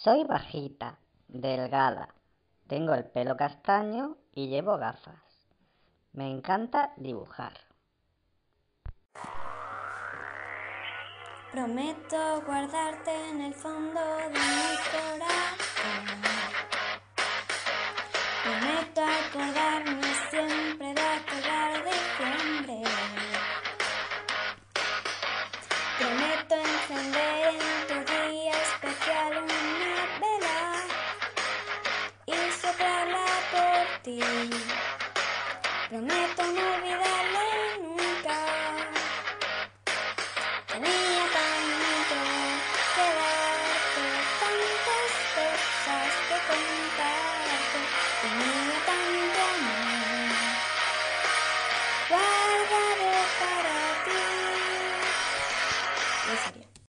Soy bajita, delgada, tengo el pelo castaño y llevo gafas. Me encanta dibujar. Prometo guardarte en el fondo de mi corazón. Prometo acordarme siempre de aquel diciembre. Prometo encender. Prometo no olvidarlo nunca. Tenía tanto que darte, tantas cosas que contarte. Tenía tanto amor guardado para ti.